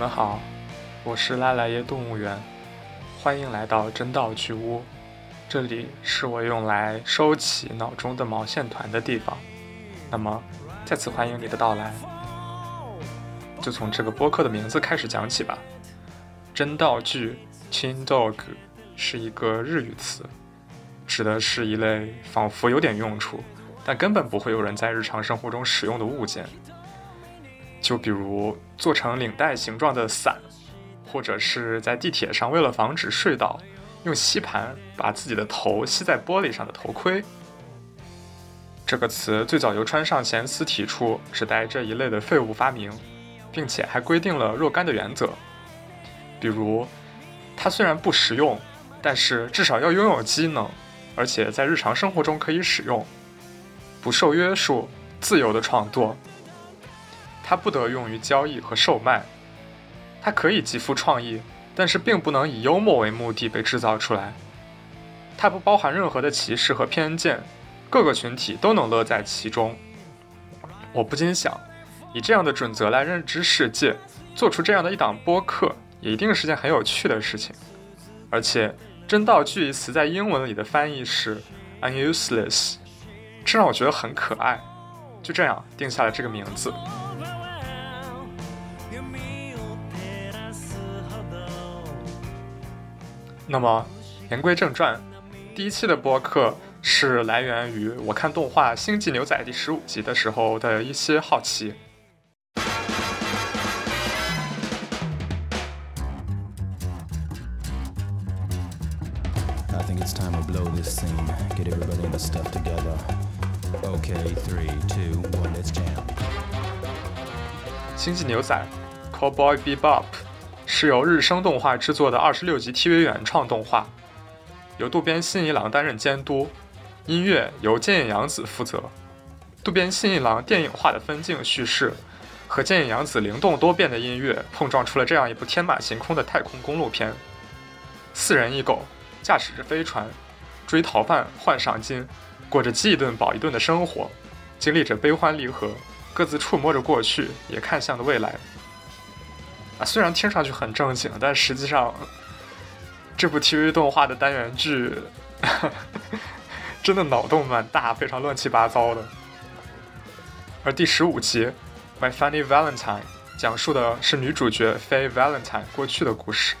你们好，我是拉莱耶动物园，欢迎来到真道具屋，这里是我用来收起脑中的毛线团的地方。那么，再次欢迎你的到来，就从这个播客的名字开始讲起吧。真道具 （Chin Dog） 是一个日语词，指的是一类仿佛有点用处，但根本不会有人在日常生活中使用的物件。就比如做成领带形状的伞，或者是在地铁上为了防止睡倒，用吸盘把自己的头吸在玻璃上的头盔。这个词最早由川上贤司提出，指代这一类的废物发明，并且还规定了若干的原则。比如，它虽然不实用，但是至少要拥有机能，而且在日常生活中可以使用，不受约束，自由的创作。它不得用于交易和售卖，它可以极富创意，但是并不能以幽默为目的被制造出来。它不包含任何的歧视和偏见，各个群体都能乐在其中。我不禁想，以这样的准则来认知世界，做出这样的一档播客，也一定是件很有趣的事情。而且“真道具”一词在英文里的翻译是 “unuseless”，这让我觉得很可爱。就这样定下了这个名字。那么，言归正传，第一期的播客是来源于我看动画《星际牛仔》第十五集的时候的一些好奇。星际牛仔，Cowboy Bebop。是由日升动画制作的二十六集 TV 原创动画，由渡边信一郎担任监督，音乐由剑野洋子负责。渡边信一郎电影化的分镜叙事和剑野洋子灵动多变的音乐碰撞出了这样一部天马行空的太空公路片。四人一狗驾驶着飞船，追逃犯换赏金，过着饥一顿饱一顿的生活，经历着悲欢离合，各自触摸着过去，也看向了未来。虽然听上去很正经，但实际上，这部 TV 动画的单元剧 真的脑洞蛮大，非常乱七八糟的。而第十五集《My Funny Valentine》讲述的是女主角 Fay Valentine 过去的故事。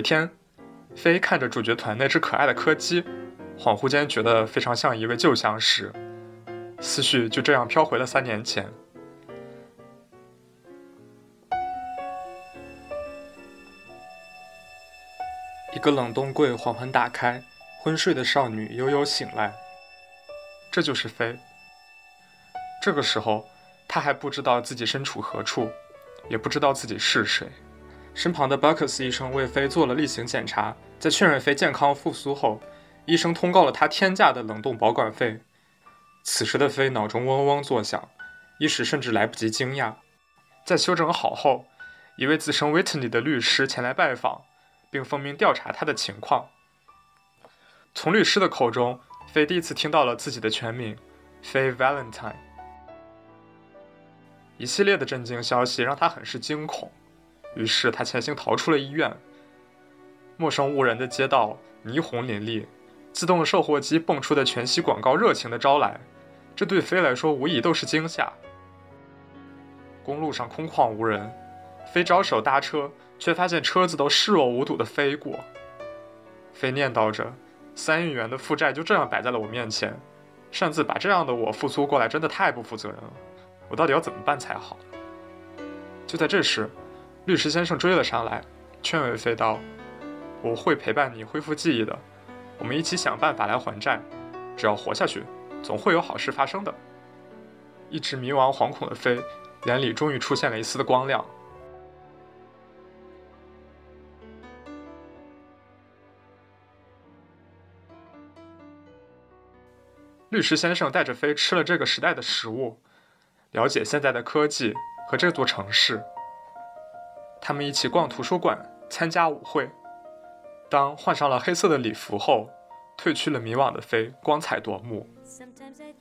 一天，飞看着主角团那只可爱的柯基，恍惚间觉得非常像一位旧相识，思绪就这样飘回了三年前。一个冷冻柜缓缓打开，昏睡的少女悠悠醒来。这就是飞。这个时候，她还不知道自己身处何处，也不知道自己是谁。身旁的巴克斯医生为飞做了例行检查，在确认飞健康复苏后，医生通告了他天价的冷冻保管费。此时的飞脑中嗡嗡作响，一时甚至来不及惊讶。在休整好后，一位自称 Whitney 的律师前来拜访，并奉命调查他的情况。从律师的口中，飞第一次听到了自己的全名—— Faye Valentine。一系列的震惊消息让他很是惊恐。于是他潜行逃出了医院。陌生无人的街道，霓虹林立，自动售货机蹦出的全息广告热情的招来，这对飞来说无疑都是惊吓。公路上空旷无人，飞招手搭车，却发现车子都视若无睹的飞过。飞念叨着：“三亿元的负债就这样摆在了我面前，擅自把这样的我复苏过来，真的太不负责任了。我到底要怎么办才好？”就在这时。律师先生追了上来，劝慰飞刀，我会陪伴你恢复记忆的，我们一起想办法来还债，只要活下去，总会有好事发生的。一直迷茫惶恐的飞，眼里终于出现了一丝的光亮。律师先生带着飞吃了这个时代的食物，了解现在的科技和这座城市。他们一起逛图书馆，参加舞会。当换上了黑色的礼服后，褪去了迷惘的飞光彩夺目。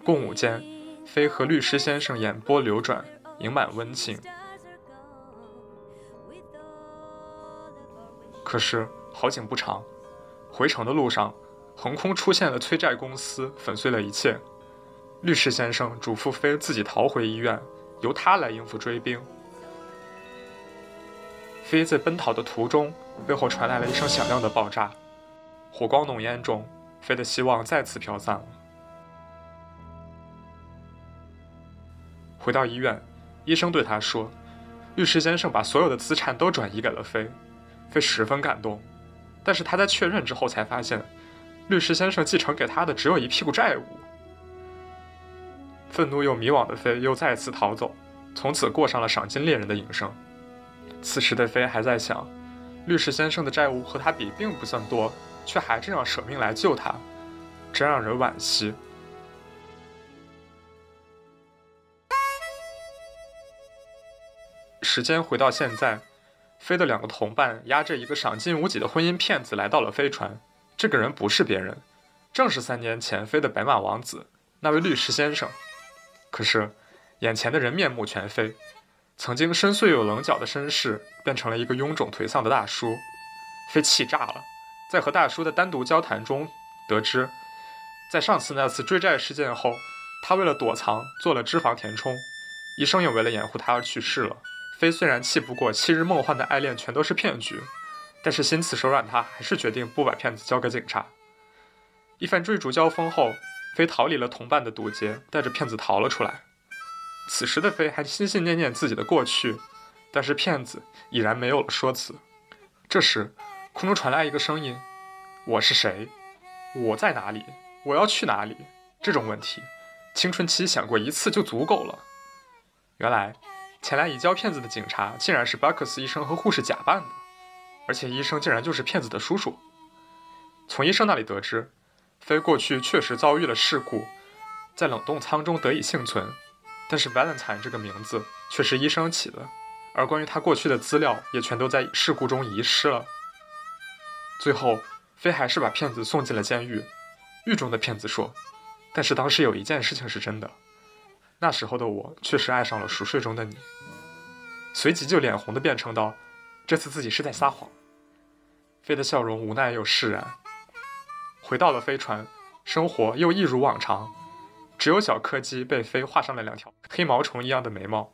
共舞间，飞和律师先生眼波流转，盈满温情。可是好景不长，回城的路上，横空出现了催债公司，粉碎了一切。律师先生嘱咐飞自己逃回医院，由他来应付追兵。飞在奔逃的途中，背后传来了一声响亮的爆炸，火光浓烟中，飞的希望再次飘散了。回到医院，医生对他说：“律师先生把所有的资产都转移给了飞。”飞十分感动，但是他在确认之后才发现，律师先生继承给他的只有一屁股债务。愤怒又迷惘的飞又再次逃走，从此过上了赏金猎人的营生。此时的飞还在想，律师先生的债务和他比并不算多，却还这样舍命来救他，真让人惋惜。时间回到现在。飞的两个同伴押着一个赏金无几的婚姻骗子来到了飞船。这个人不是别人，正是三年前飞的白马王子，那位律师先生。可是，眼前的人面目全非，曾经深邃又棱角的绅士变成了一个臃肿颓丧的大叔。飞气炸了，在和大叔的单独交谈中得知，在上次那次追债事件后，他为了躲藏做了脂肪填充，医生也为了掩护他而去世了。飞虽然气不过昔日梦幻的爱恋全都是骗局，但是心慈手软，他还是决定不把骗子交给警察。一番追逐交锋后，飞逃离了同伴的堵截，带着骗子逃了出来。此时的飞还心心念念自己的过去，但是骗子已然没有了说辞。这时，空中传来一个声音：“我是谁？我在哪里？我要去哪里？”这种问题，青春期想过一次就足够了。原来。前来移交骗子的警察竟然是巴克斯医生和护士假扮的，而且医生竟然就是骗子的叔叔。从医生那里得知，飞过去确实遭遇了事故，在冷冻舱中得以幸存，但是 Valentine 这个名字却是医生起的，而关于他过去的资料也全都在事故中遗失了。最后，飞还是把骗子送进了监狱。狱中的骗子说：“但是当时有一件事情是真的。”那时候的我确实爱上了熟睡中的你，随即就脸红的辩称道：“这次自己是在撒谎。”飞的笑容无奈又释然。回到了飞船，生活又一如往常，只有小柯基被飞画上了两条黑毛虫一样的眉毛，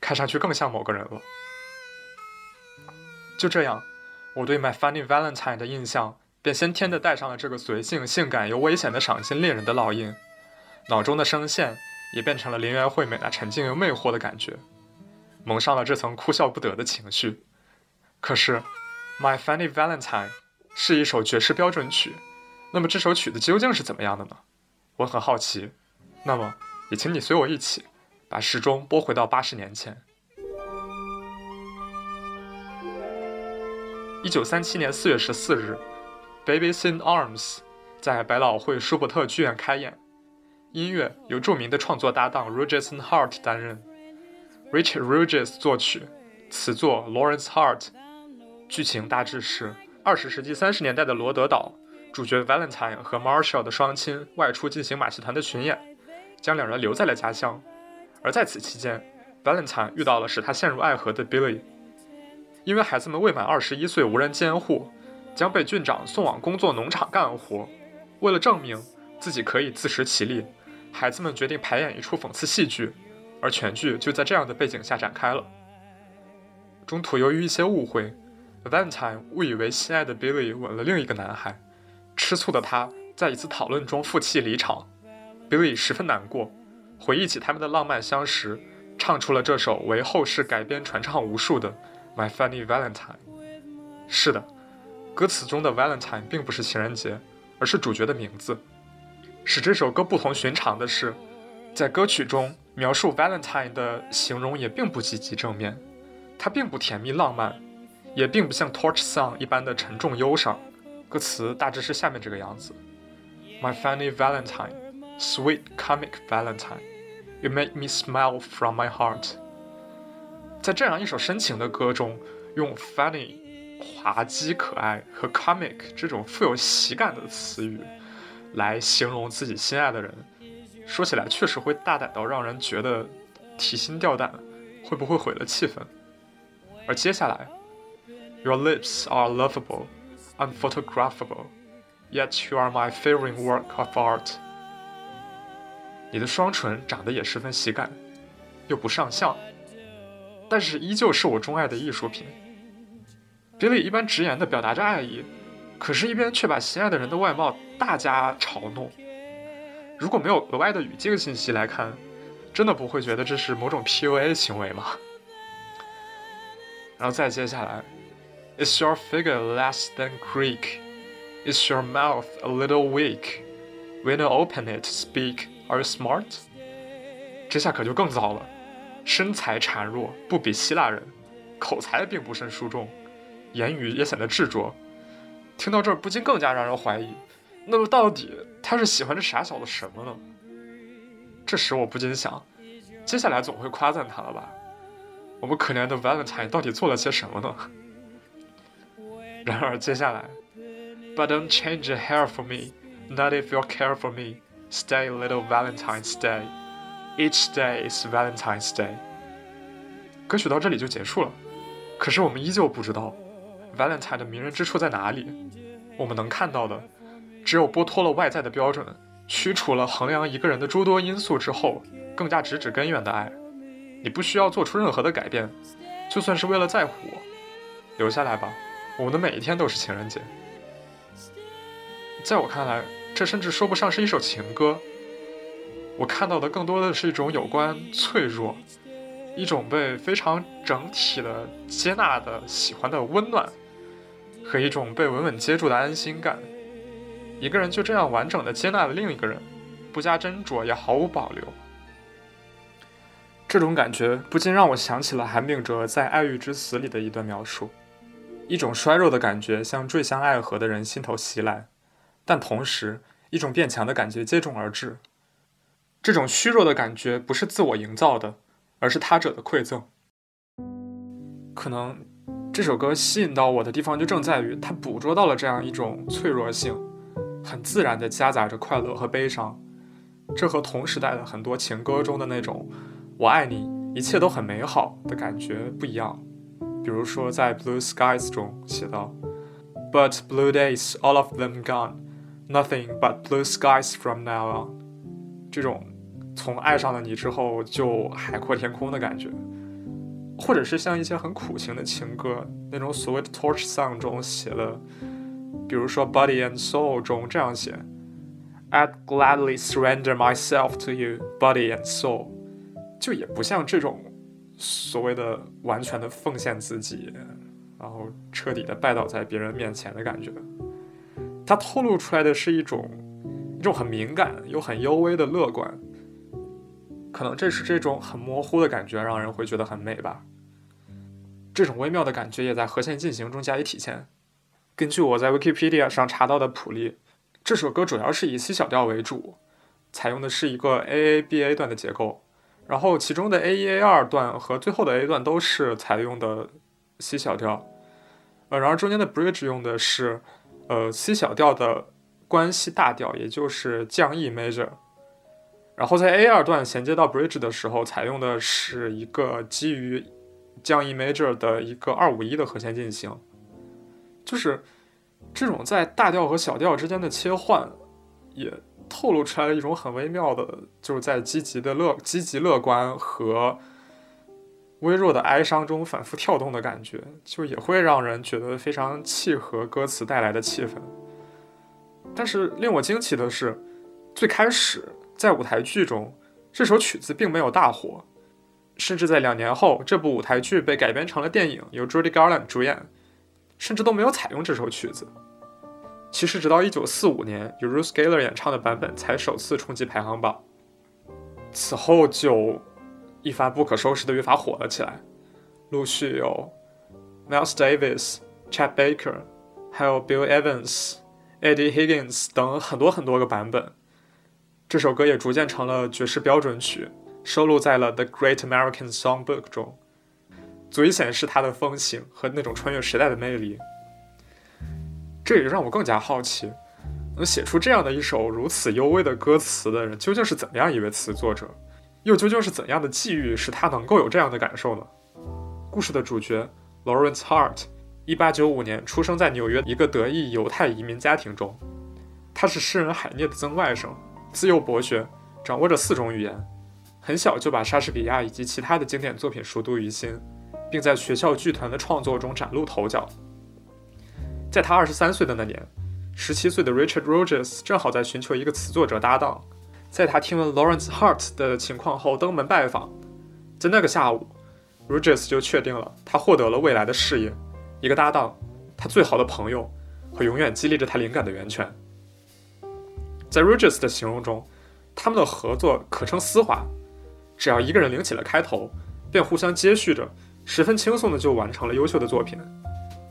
看上去更像某个人了。就这样，我对 My Funny Valentine 的印象便先天的带上了这个随性、性感又危险的赏金猎人的烙印，脑中的声线。也变成了林园惠美那沉静又魅惑的感觉，蒙上了这层哭笑不得的情绪。可是，《My Funny Valentine》是一首爵士标准曲，那么这首曲子究竟是怎么样的呢？我很好奇。那么，也请你随我一起，把时钟拨回到八十年前。一九三七年四月十四日，《Babies in Arms》在百老汇舒伯特剧院开演。音乐由著名的创作搭档 Rogers and Hart 担任，Richard Rogers 作曲，词作 Lawrence Hart。剧情大致是：二十世纪三十年代的罗德岛，主角 Valentine 和 Marshall 的双亲外出进行马戏团的巡演，将两人留在了家乡。而在此期间，Valentine 遇到了使他陷入爱河的 Billy。因为孩子们未满二十一岁，无人监护，将被郡长送往工作农场干活。为了证明自己可以自食其力。孩子们决定排演一出讽刺戏剧，而全剧就在这样的背景下展开了。中途由于一些误会，Valentine 误以为心爱的 Billy 吻了另一个男孩，吃醋的他在一次讨论中负气离场。Billy 十分难过，回忆起他们的浪漫相识，唱出了这首为后世改编传唱无数的《My Funny Valentine》。是的，歌词中的 Valentine 并不是情人节，而是主角的名字。使这首歌不同寻常的是，在歌曲中描述 Valentine 的形容也并不积极正面，它并不甜蜜浪漫，也并不像 Torch Song 一般的沉重忧伤。歌词大致是下面这个样子：My funny Valentine，Sweet comic Valentine, you make me smile from my heart。在这样一首深情的歌中，用 funny 滑稽可爱和 comic 这种富有喜感的词语来形容自己心爱的人，说起来确实会大胆到让人觉得提心吊胆，会不会毁了气氛？而接下来，Your lips are lovable, unphotographable, yet you are my favorite work of art。你的双唇长得也十分喜感，又不上相，但是依旧是我钟爱的艺术品。Billy 一般直言地表达着爱意，可是，一边却把心爱的人的外貌大加嘲弄。如果没有额外的语境信息来看，真的不会觉得这是某种 PUA 行为吗？然后再接下来，Is your figure less than Greek? Is your mouth a little weak? When you open it, speak. Are you smart? 这下可就更糟了，身材孱弱，不比希腊人，口才并不甚出众，言语也显得执着。听到这儿，不禁更加让人怀疑，那么到底他是喜欢这傻小子什么呢？这时我不禁想，接下来总会夸赞他了吧？我们可怜的 Valentine 到底做了些什么呢？然而接下来，But don't change a hair for me, not if you care for me. Stay, little Valentine's Day. Each day is Valentine's Day. 歌曲到这里就结束了，可是我们依旧不知道 Valentine 的迷人之处在哪里。我们能看到的，只有剥脱了外在的标准，驱除了衡量一个人的诸多因素之后，更加直指根源的爱。你不需要做出任何的改变，就算是为了在乎我，留下来吧。我们的每一天都是情人节。在我看来，这甚至说不上是一首情歌。我看到的更多的是一种有关脆弱，一种被非常整体的接纳的喜欢的温暖，和一种被稳稳接住的安心感。一个人就这样完整的接纳了另一个人，不加斟酌，也毫无保留。这种感觉不禁让我想起了韩炳哲在《爱欲之死》里的一段描述：一种衰弱的感觉像坠向爱河的人心头袭来，但同时一种变强的感觉接踵而至。这种虚弱的感觉不是自我营造的，而是他者的馈赠。可能这首歌吸引到我的地方就正在于它捕捉到了这样一种脆弱性，很自然地夹杂着快乐和悲伤。这和同时代的很多情歌中的那种。我爱你，一切都很美好的感觉不一样。比如说，在《Blue Skies》中写道：“But blue days, all of them gone, nothing but blue skies from now on。”这种从爱上了你之后就海阔天空的感觉，或者是像一些很苦情的情歌，那种所谓的 torch song 中写的，比如说《Body and Soul》中这样写：“I'd gladly surrender myself to you, body and soul。”就也不像这种所谓的完全的奉献自己，然后彻底的拜倒在别人面前的感觉。它透露出来的是一种一种很敏感又很幽微的乐观。可能这是这种很模糊的感觉让人会觉得很美吧。这种微妙的感觉也在和弦进行中加以体现。根据我在 Wikipedia 上查到的谱例，这首歌主要是以 C 小调为主，采用的是一个 A A B A 段的结构。然后其中的 A 一 A 二段和最后的 A 段都是采用的 C 小调，呃，然而中间的 Bridge 用的是呃 C 小调的关系大调，也就是降 E major。然后在 A 二段衔接到 Bridge 的时候，采用的是一个基于降 E major 的一个二五一的和弦进行，就是这种在大调和小调之间的切换也。透露出来了一种很微妙的，就是在积极的乐、积极乐观和微弱的哀伤中反复跳动的感觉，就也会让人觉得非常契合歌词带来的气氛。但是令我惊奇的是，最开始在舞台剧中，这首曲子并没有大火，甚至在两年后，这部舞台剧被改编成了电影，由 Judy Garland 主演，甚至都没有采用这首曲子。其实，直到1945年，由 Ruth Galler 演唱的版本才首次冲击排行榜。此后就一发不可收拾的越发火了起来，陆续有 Miles Davis、Chet Baker，还有 Bill Evans、Eddie Higgins 等很多很多个版本。这首歌也逐渐成了爵士标准曲，收录在了《The Great American Songbook》中，足以显示它的风行和那种穿越时代的魅力。这也让我更加好奇，能写出这样的一首如此幽微的歌词的人，究竟是怎么样一位词作者？又究竟是怎样的际遇使他能够有这样的感受呢？故事的主角 Lawrence Hart，一八九五年出生在纽约一个德裔犹太移民家庭中，他是诗人海涅的曾外甥，自幼博学，掌握着四种语言，很小就把莎士比亚以及其他的经典作品熟读于心，并在学校剧团的创作中崭露头角。在他二十三岁的那年，十七岁的 Richard Rogers 正好在寻求一个词作者搭档。在他听闻 Lawrence Hart 的情况后，登门拜访。在那个下午，Rogers 就确定了他获得了未来的事业，一个搭档，他最好的朋友和永远激励着他灵感的源泉。在 Rogers 的形容中，他们的合作可称丝滑，只要一个人领起了开头，便互相接续着，十分轻松的就完成了优秀的作品。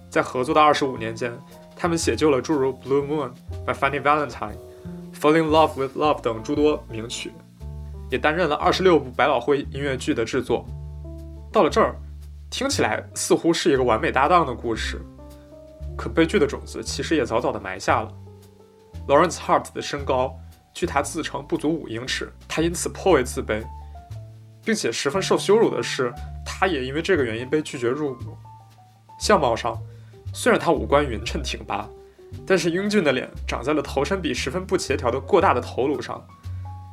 在合作的二十五年间，他们写就了诸如《Blue Moon》by Funny Valentine》、《Falling in Love with Love》等诸多名曲，也担任了二十六部百老汇音乐剧的制作。到了这儿，听起来似乎是一个完美搭档的故事，可悲剧的种子其实也早早的埋下了。Lawrence Hart 的身高，据他自称不足五英尺，他因此颇为自卑，并且十分受羞辱的是，他也因为这个原因被拒绝入伍。相貌上。虽然他五官匀称挺拔，但是英俊的脸长在了头身比十分不协调的过大的头颅上，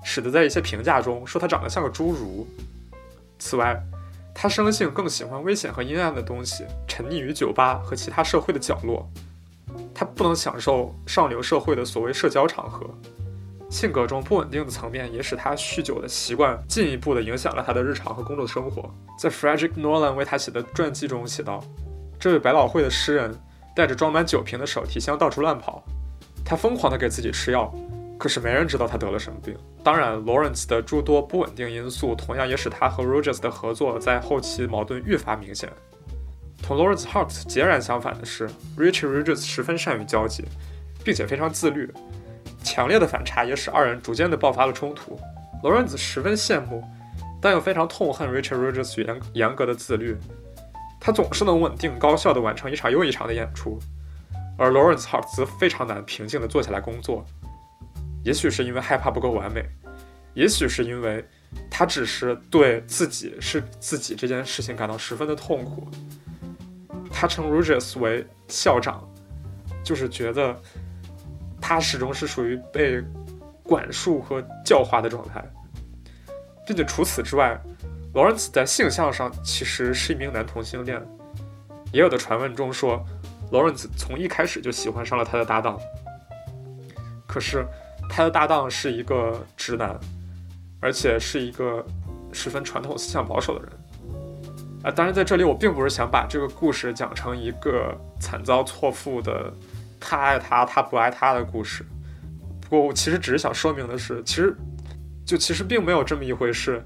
使得在一些评价中说他长得像个侏儒。此外，他生性更喜欢危险和阴暗的东西，沉溺于酒吧和其他社会的角落。他不能享受上流社会的所谓社交场合，性格中不稳定的层面也使他酗酒的习惯进一步的影响了他的日常和工作生活。在 Frederick Nolan 为他写的传记中写道。这位百老汇的诗人带着装满酒瓶的手提箱到处乱跑，他疯狂地给自己吃药，可是没人知道他得了什么病。当然，Lawrence 的诸多不稳定因素同样也使他和 Rogers 的合作在后期矛盾愈发明显。同 Lawrence Hart 截然相反的是，Richard Rogers 十分善于交际，并且非常自律。强烈的反差也使二人逐渐地爆发了冲突。Lawrence 十分羡慕，但又非常痛恨 Richard Rogers 严严格的自律。他总是能稳定高效地完成一场又一场的演出，而 Lawrence Hart 则非常难平静地坐下来工作。也许是因为害怕不够完美，也许是因为他只是对自己是自己这件事情感到十分的痛苦。他称 Rogers 为校长，就是觉得他始终是属于被管束和教化的状态，并且除此之外。Lawrence 在性向上其实是一名男同性恋，也有的传闻中说，Lawrence 从一开始就喜欢上了他的搭档。可是他的搭档是一个直男，而且是一个十分传统思想保守的人。啊，当然在这里我并不是想把这个故事讲成一个惨遭错付的他爱他他不爱他的故事。不过我其实只是想说明的是，其实就其实并没有这么一回事。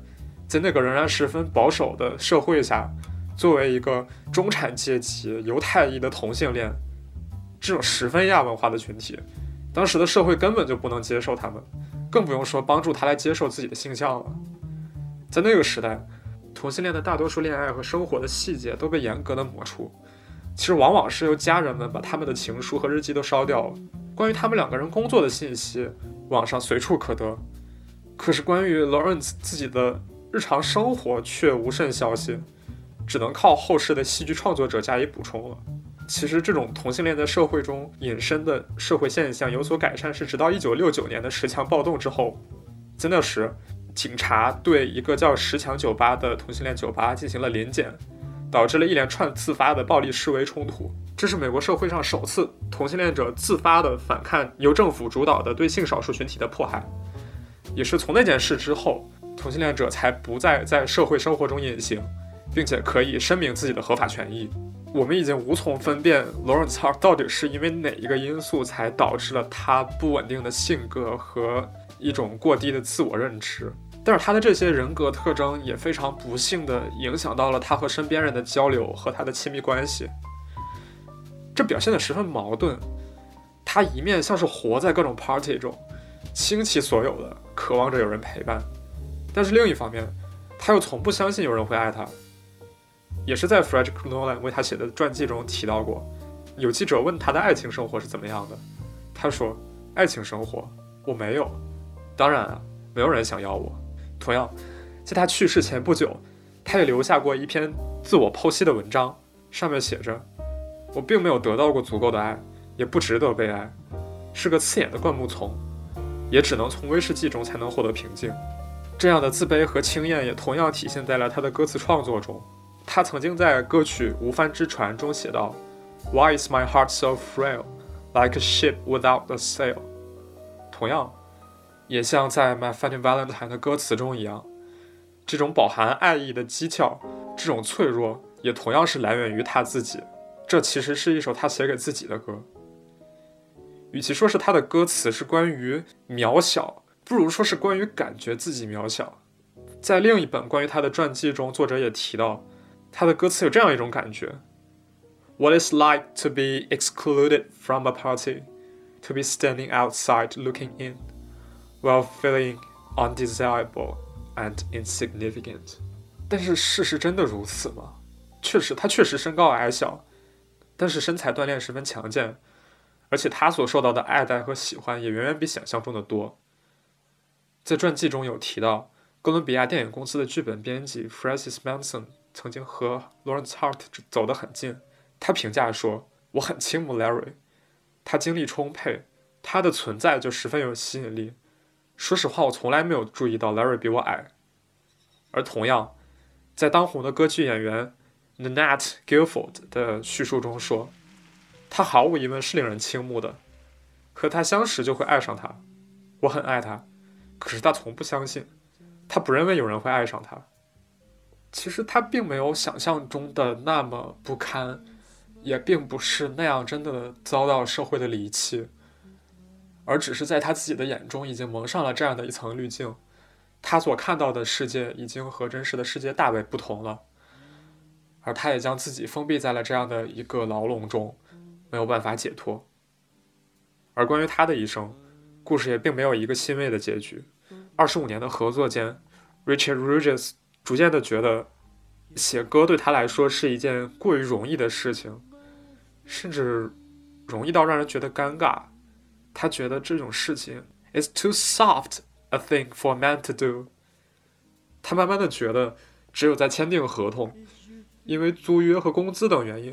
在那个仍然十分保守的社会下，作为一个中产阶级犹太裔的同性恋，这种十分亚文化的群体，当时的社会根本就不能接受他们，更不用说帮助他来接受自己的性向了。在那个时代，同性恋的大多数恋爱和生活的细节都被严格的抹除，其实往往是由家人们把他们的情书和日记都烧掉了。关于他们两个人工作的信息，网上随处可得，可是关于 Lawrence 自己的。日常生活却无甚消息，只能靠后世的戏剧创作者加以补充了。其实，这种同性恋在社会中隐身的社会现象有所改善，是直到1969年的十强暴动之后。在那时，警察对一个叫十强酒吧的同性恋酒吧进行了临检，导致了一连串自发的暴力示威冲突。这是美国社会上首次同性恋者自发的反抗由政府主导的对性少数群体的迫害，也是从那件事之后。同性恋者才不再在社会生活中隐形，并且可以声明自己的合法权益。我们已经无从分辨 Lawrence Hart 到底是因为哪一个因素才导致了他不稳定的性格和一种过低的自我认知。但是他的这些人格特征也非常不幸地影响到了他和身边人的交流和他的亲密关系。这表现得十分矛盾。他一面像是活在各种 party 中。倾其所有的渴望着有人陪伴。但是另一方面，他又从不相信有人会爱他。也是在 Frederick Nolan 为他写的传记中提到过，有记者问他的爱情生活是怎么样的，他说：“爱情生活我没有，当然啊，没有人想要我。”同样，在他去世前不久，他也留下过一篇自我剖析的文章，上面写着：“我并没有得到过足够的爱，也不值得被爱，是个刺眼的灌木丛，也只能从威士忌中才能获得平静。”这样的自卑和轻厌也同样体现在了他的歌词创作中。他曾经在歌曲《无帆之船》中写道：“Why is my heart so frail, like a ship without a sail？” 同样，也像在《My Funny Valentine》的歌词中一样，这种饱含爱意的讥诮，这种脆弱，也同样是来源于他自己。这其实是一首他写给自己的歌。与其说是他的歌词是关于渺小。不如说是关于感觉自己渺小。在另一本关于他的传记中，作者也提到，他的歌词有这样一种感觉：What is like to be excluded from a party, to be standing outside looking in, while feeling undesirable and insignificant？但是事实真的如此吗？确实，他确实身高矮小，但是身材锻炼十分强健，而且他所受到的爱戴和喜欢也远远比想象中的多。在传记中有提到，哥伦比亚电影公司的剧本编辑 Francis Manson 曾经和 Lawrence Hart 走得很近。他评价说：“我很倾慕 Larry，他精力充沛，他的存在就十分有吸引力。说实话，我从来没有注意到 Larry 比我矮。”而同样，在当红的歌剧演员 Nanette Guilford 的叙述中说：“他毫无疑问是令人倾慕的，和他相识就会爱上他。我很爱他。”可是他从不相信，他不认为有人会爱上他。其实他并没有想象中的那么不堪，也并不是那样真的遭到社会的离弃，而只是在他自己的眼中已经蒙上了这样的一层滤镜，他所看到的世界已经和真实的世界大为不同了，而他也将自己封闭在了这样的一个牢笼中，没有办法解脱。而关于他的一生。故事也并没有一个欣慰的结局。二十五年的合作间，Richard Rogers 逐渐的觉得写歌对他来说是一件过于容易的事情，甚至容易到让人觉得尴尬。他觉得这种事情 is too soft a thing for a man to do。他慢慢的觉得，只有在签订合同，因为租约和工资等原因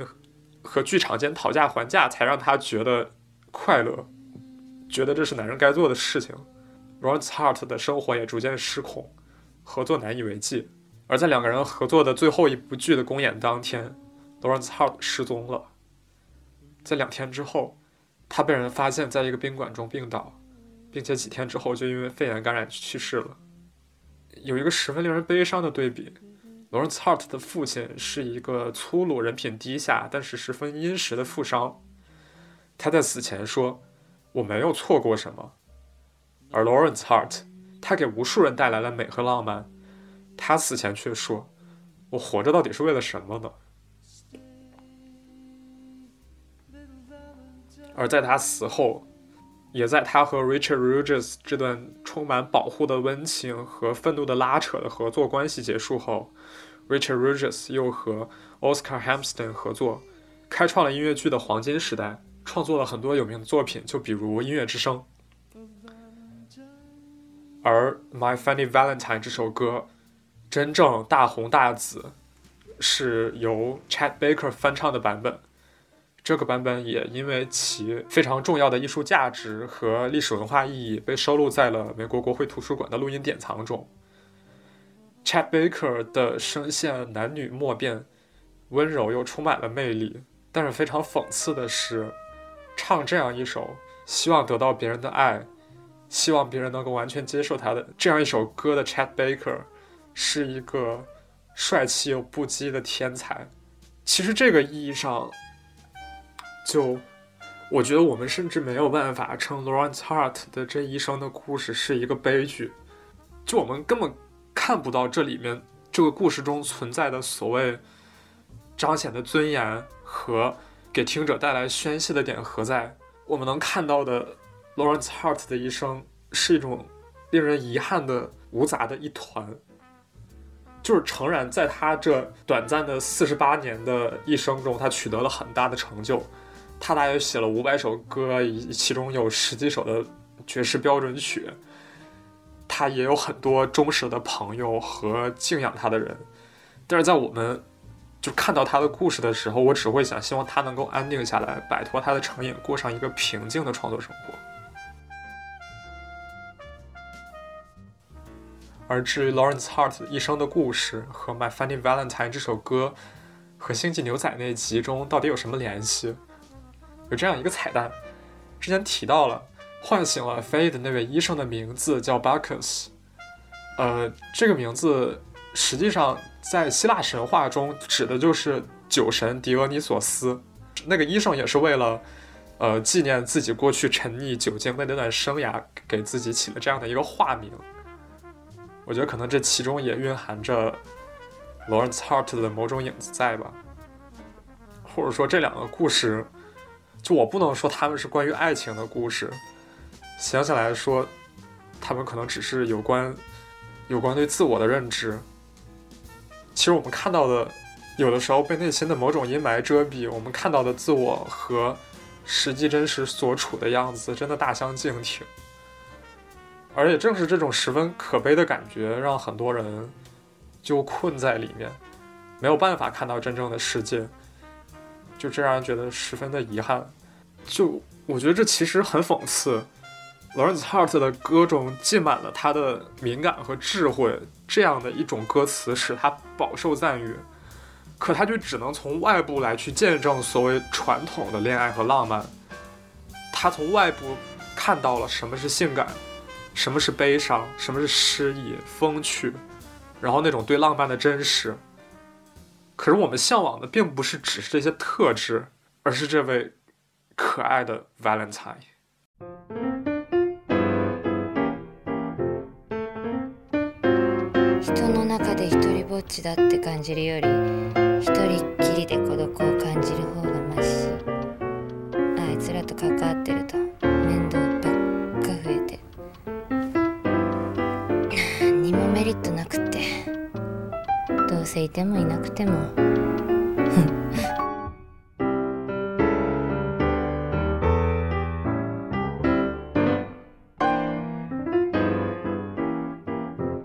和剧场间讨价还价，才让他觉得快乐。觉得这是男人该做的事情，Lawrence Hart 的生活也逐渐失控，合作难以为继。而在两个人合作的最后一部剧的公演当天，Lawrence Hart 失踪了。在两天之后，他被人发现在一个宾馆中病倒，并且几天之后就因为肺炎感染去世了。有一个十分令人悲伤的对比：Lawrence Hart 的父亲是一个粗鲁、人品低下，但是十分殷实的富商。他在死前说。我没有错过什么，而 Lawrence Hart，他给无数人带来了美和浪漫。他死前却说：“我活着到底是为了什么呢？”而在他死后，也在他和 Richard Rogers 这段充满保护的温情和愤怒的拉扯的合作关系结束后，Richard Rogers 又和 Oscar Hammerstein 合作，开创了音乐剧的黄金时代。创作了很多有名的作品，就比如《音乐之声》。而《My Funny Valentine》这首歌真正大红大紫，是由 Chad Baker 翻唱的版本。这个版本也因为其非常重要的艺术价值和历史文化意义，被收录在了美国国会图书馆的录音典藏中。Chad Baker 的声线男女莫辨，温柔又充满了魅力。但是非常讽刺的是。唱这样一首希望得到别人的爱，希望别人能够完全接受他的这样一首歌的 Chad Baker，是一个帅气又不羁的天才。其实这个意义上，就我觉得我们甚至没有办法称 Lawrence Hart 的这一生的故事是一个悲剧。就我们根本看不到这里面这个故事中存在的所谓彰显的尊严和。给听者带来宣泄的点何在？我们能看到的 Lawrence Hart 的一生是一种令人遗憾的无杂的一团。就是诚然，在他这短暂的四十八年的一生中，他取得了很大的成就。他大约写了五百首歌，其中有十几首的爵士标准曲。他也有很多忠实的朋友和敬仰他的人。但是在我们就看到他的故事的时候，我只会想，希望他能够安定下来，摆脱他的成瘾，过上一个平静的创作生活。而至于 Lawrence Hart 一生的故事和《My Funny Valentine》这首歌和《星际牛仔》那集中到底有什么联系？有这样一个彩蛋，之前提到了唤醒了 Faye 的那位医生的名字叫 Bacchus，呃，这个名字实际上在希腊神话中指的就是酒神狄俄尼索斯。那个医生也是为了呃纪念自己过去沉溺酒精的那段生涯，给自己起了这样的一个化名。我觉得可能这其中也蕴含着 Lawrence Hart 的某种影子在吧，或者说这两个故事，就我不能说他们是关于爱情的故事，想起来说，他们可能只是有关有关对自我的认知。其实我们看到的，有的时候被内心的某种阴霾遮蔽，我们看到的自我和实际真实所处的样子真的大相径庭。而且正是这种十分可悲的感觉，让很多人就困在里面，没有办法看到真正的世界，就这让人觉得十分的遗憾。就我觉得这其实很讽刺，Lawrence Hart 的歌中浸满了他的敏感和智慧，这样的一种歌词使他饱受赞誉，可他就只能从外部来去见证所谓传统的恋爱和浪漫。他从外部看到了什么是性感。什么是悲伤？什么是诗意、风趣？然后那种对浪漫的真实。可是我们向往的并不是只是这些特质，而是这位可爱的 Valentine。人の中で一人ぼっちだって感じるより、一人っきりで孤独を感じる方がマシ。あいつらと関わってると面倒ばっか増えて 何にも。メリットなくってどうせいてもいなくても